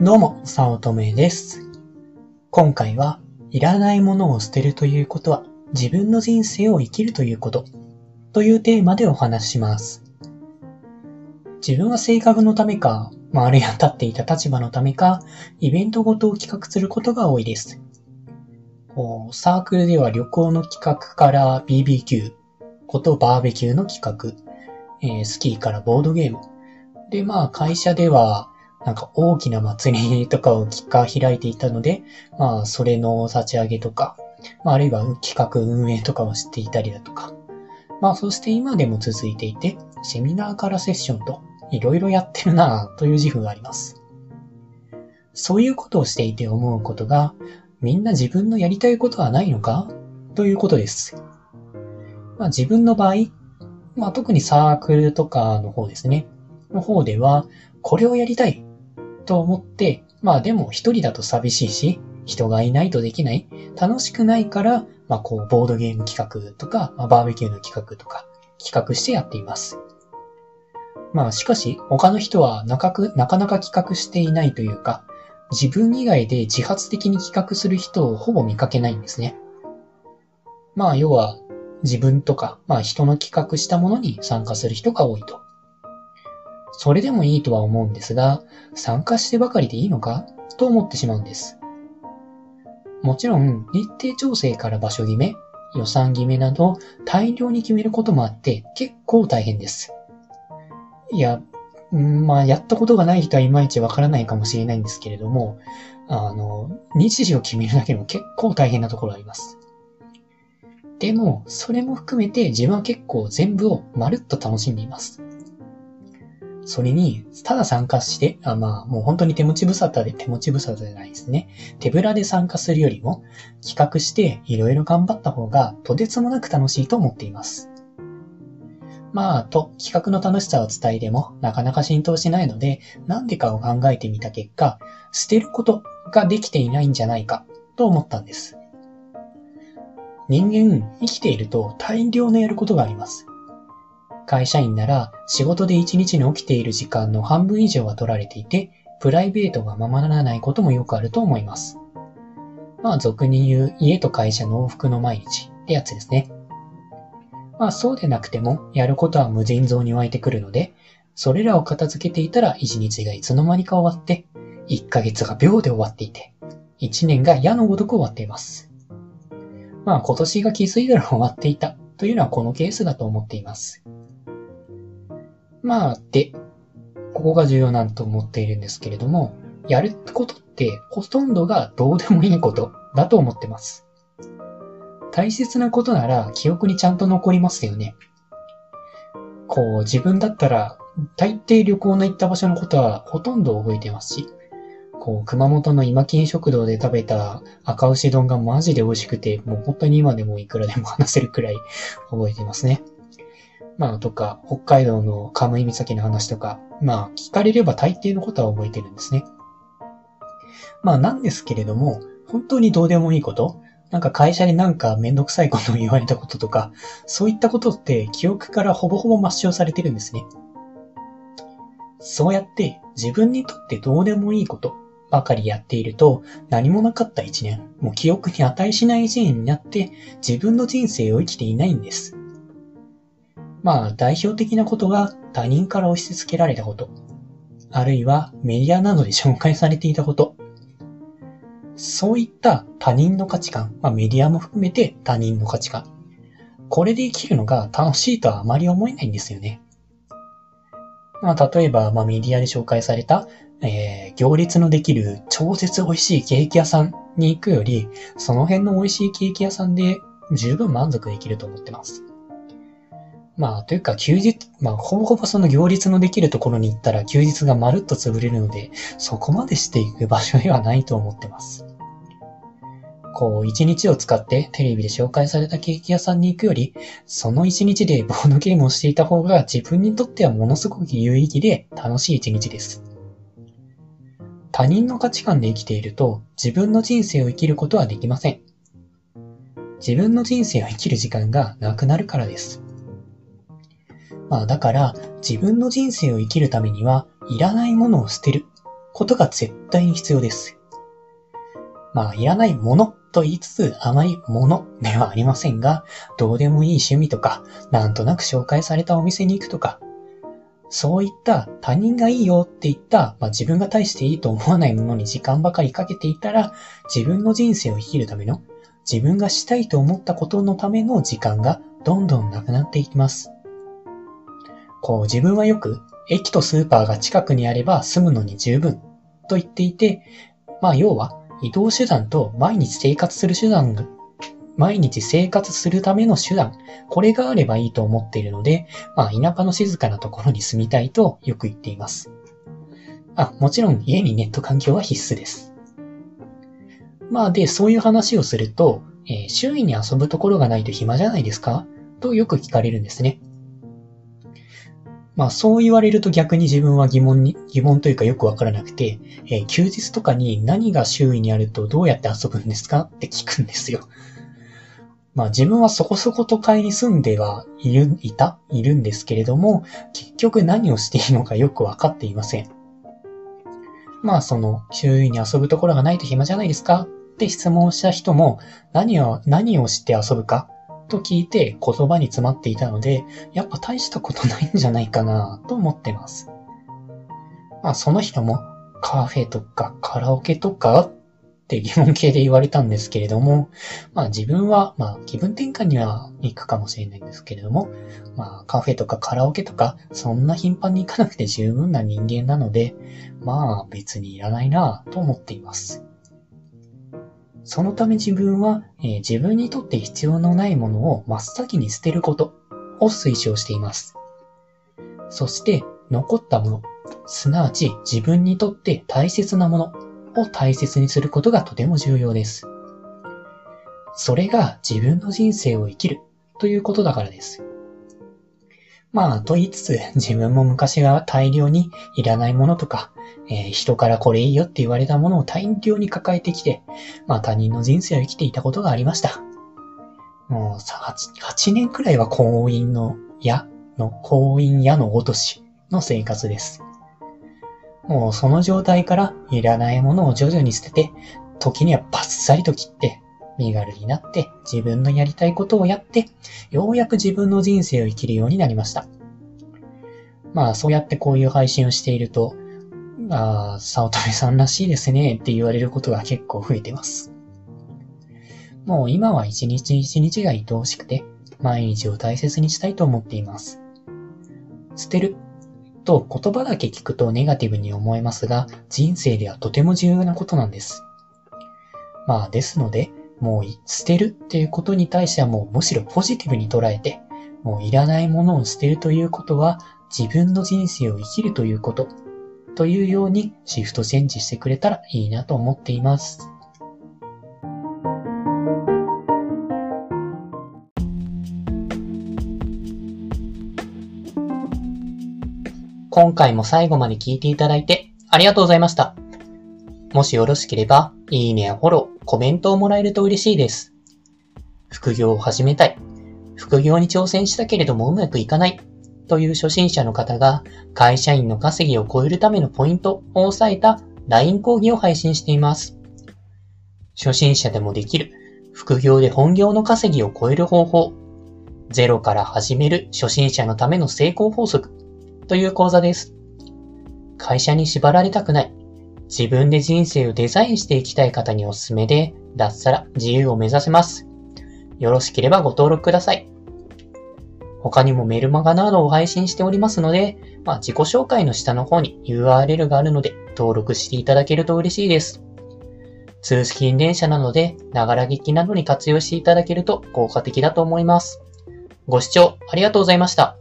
どうも、さおとめです。今回は、いらないものを捨てるということは、自分の人生を生きるということ、というテーマでお話しします。自分は性格のためか、まあ、あるいは立っていた立場のためか、イベントごとを企画することが多いです。こうサークルでは旅行の企画から BBQ ことバーベキューの企画、えースキーからボードゲーム。で、まあ会社では、なんか大きな祭りとかを企画開いていたので、まあそれの立ち上げとか、まああるいは企画運営とかをしていたりだとか。まあそして今でも続いていて、セミナーからセッションといろいろやってるなぁという自負があります。そういうことをしていて思うことが、みんな自分のやりたいことはないのか？ということです。まあ自分の場合、まあ特にサークルとかの方ですね。の方では、これをやりたいと思って、まあでも一人だと寂しいし、人がいないとできない、楽しくないから、まあこうボードゲーム企画とか、まあ、バーベキューの企画とか企画してやっています。まあしかし他の人はなかくなかなか企画していないというか、自分以外で自発的に企画する人をほぼ見かけないんですね。まあ要は自分とか、まあ人の企画したものに参加する人が多いと。それでもいいとは思うんですが、参加してばかりでいいのか？と思ってしまうんです。もちろん、日程調整から場所決め、予算決めなど大量に決めることもあって結構大変です。いや、うんまあ、やったことがない人はいまいちわからないかもしれないんですけれども、あの、日時を決めるだけでも結構大変なところあります。でも、それも含めて自分は結構全部をまるっと楽しんでいます。それに、ただ参加して、あまあ、もう本当に手持ち無沙汰で、手持ち無沙汰じゃないですね。手ぶらで参加するよりも、企画していろいろ頑張った方が、とてつもなく楽しいと思っています。まあ、と、企画の楽しさを伝えても、なかなか浸透しないので、なんでかを考えてみた結果、捨てることができていないんじゃないか、と思ったんです。人間、生きていると大量のやることがあります。会社員なら仕事で一日に起きている時間の半分以上は取られていて、プライベートがままならないこともよくあると思います。まあ俗に言う家と会社の往復の毎日ってやつですね。まあそうでなくてもやることは無尽蔵に湧いてくるので、それらを片付けていたら一日がいつの間にか終わって、一ヶ月が秒で終わっていて、一年が矢のごとく終わっています。まあ今年が気づいたら終わっていたというのはこのケースだと思っています。まあ、で、ここが重要なんと思っているんですけれども、やることってほとんどがどうでもいいことだと思ってます。大切なことなら記憶にちゃんと残りますよね。こう、自分だったら大抵旅行の行った場所のことはほとんど覚えてますし、こう、熊本の今金食堂で食べた赤牛丼がマジで美味しくて、もう本当に今でもいくらでも話せるくらい覚えてますね。まあ、とか、北海道のカムイ岬の話とか、まあ、聞かれれば大抵のことは覚えてるんですね。まあ、なんですけれども、本当にどうでもいいことなんか会社になんかめんどくさいことを言われたこととか、そういったことって記憶からほぼほぼ抹消されてるんですね。そうやって自分にとってどうでもいいことばかりやっていると、何もなかった一年、もう記憶に値しない一年になって、自分の人生を生きていないんです。まあ、代表的なことが他人から押し付けられたこと、あるいはメディアなどで紹介されていたこと、そういった他人の価値観、まあメディアも含めて他人の価値観、これで生きるのが楽しいとはあまり思えないんですよね。まあ、例えば、まあ、メディアで紹介された、えー、行列のできる超絶美味しいケーキ屋さんに行くより、その辺の美味しいケーキ屋さんで十分満足できると思ってます。まあ、というか休日、まあ、ほぼほぼその行列のできるところに行ったら休日がまるっと潰れるので、そこまでしていく場所ではないと思ってます。こう、一日を使ってテレビで紹介されたケーキ屋さんに行くより、その一日でボードゲームをしていた方が自分にとってはものすごく有意義で楽しい一日です。他人の価値観で生きていると自分の人生を生きることはできません。自分の人生を生きる時間がなくなるからです。まあだから自分の人生を生きるためにはいらないものを捨てることが絶対に必要です。まあ、いらないものと言いつつ、あまりものではありませんが、どうでもいい趣味とか、なんとなく紹介されたお店に行くとか、そういった他人がいいよって言った、まあ、自分が大していいと思わないものに時間ばかりかけていたら、自分の人生を生きるための、自分がしたいと思ったことのための時間がどんどんなくなっていきます。こう自分はよく、駅とスーパーが近くにあれば住むのに十分と言っていて、まあ要は移動手段と毎日生活する手段が毎日生活するための手段、これがあればいいと思っているので、まあ、田舎の静かなところに住みたいとよく言っています。あ、もちろん家にネット環境は必須です。まあ、で、そういう話をすると、えー、周囲に遊ぶところがないと暇じゃないですか？とよく聞かれるんですね。まあそう言われると逆に自分は疑問に、疑問というかよくわからなくて、えー、休日とかに何が周囲にあるとどうやって遊ぶんですかって聞くんですよ。まあ自分はそこそこ都会に住んではいる、いたいるんですけれども、結局何をしていいのかよくわかっていません。まあその、周囲に遊ぶところがないと暇じゃないですかって質問した人も、何を、何をして遊ぶかと聞いて言葉に詰まっていたので、やっぱ大したことないんじゃないかなと思ってます。まあその人もカフェとかカラオケとかって疑問形で言われたんですけれども、まあ自分は、まあ気分転換には行くかもしれないんですけれども、まあカフェとかカラオケとか、そんな頻繁に行かなくて十分な人間なので、まあ別にいらないなと思っています。そのため自分は、えー、自分にとって必要のないものを真っ先に捨てることを推奨しています。そして残ったもの、すなわち自分にとって大切なものを大切にすることがとても重要です。それが自分の人生を生きるということだからです。まあ、と言いつつ、自分も昔は大量にいらないものとか、えー、人からこれいいよって言われたものを大量に抱えてきて、まあ他人の人生を生きていたことがありました。もう 8, 8年くらいは婚姻の矢の、婚姻矢の落としの生活です。もうその状態からいらないものを徐々に捨てて、時にはバッサリと切って、身軽になって自分のやりたいことをやって、ようやく自分の人生を生きるようになりました。まあそうやってこういう配信をしていると、ああ、早乙女さんらしいですねって言われることが結構増えてます。もう今は一日一日が愛おしくて、毎日を大切にしたいと思っています。捨てると言葉だけ聞くとネガティブに思えますが、人生ではとても重要なことなんです。まあですので、もう捨てるっていうことに対してはもうむしろポジティブに捉えて、もういらないものを捨てるということは自分の人生を生きるということというようにシフトチェンジしてくれたらいいなと思っています。今回も最後まで聞いていただいてありがとうございました。もしよろしければ、いいねやフォロー、コメントをもらえると嬉しいです。副業を始めたい。副業に挑戦したけれどもうまくいかない。という初心者の方が会社員の稼ぎを超えるためのポイントを押さえた LINE 講義を配信しています。初心者でもできる副業で本業の稼ぎを超える方法。ゼロから始める初心者のための成功法則。という講座です。会社に縛られたくない。自分で人生をデザインしていきたい方におすすめで、脱サラ自由を目指せます。よろしければご登録ください。他にもメルマガなどを配信しておりますので、まあ、自己紹介の下の方に URL があるので登録していただけると嬉しいです。通勤電車なので、ながら聞きなどに活用していただけると効果的だと思います。ご視聴ありがとうございました。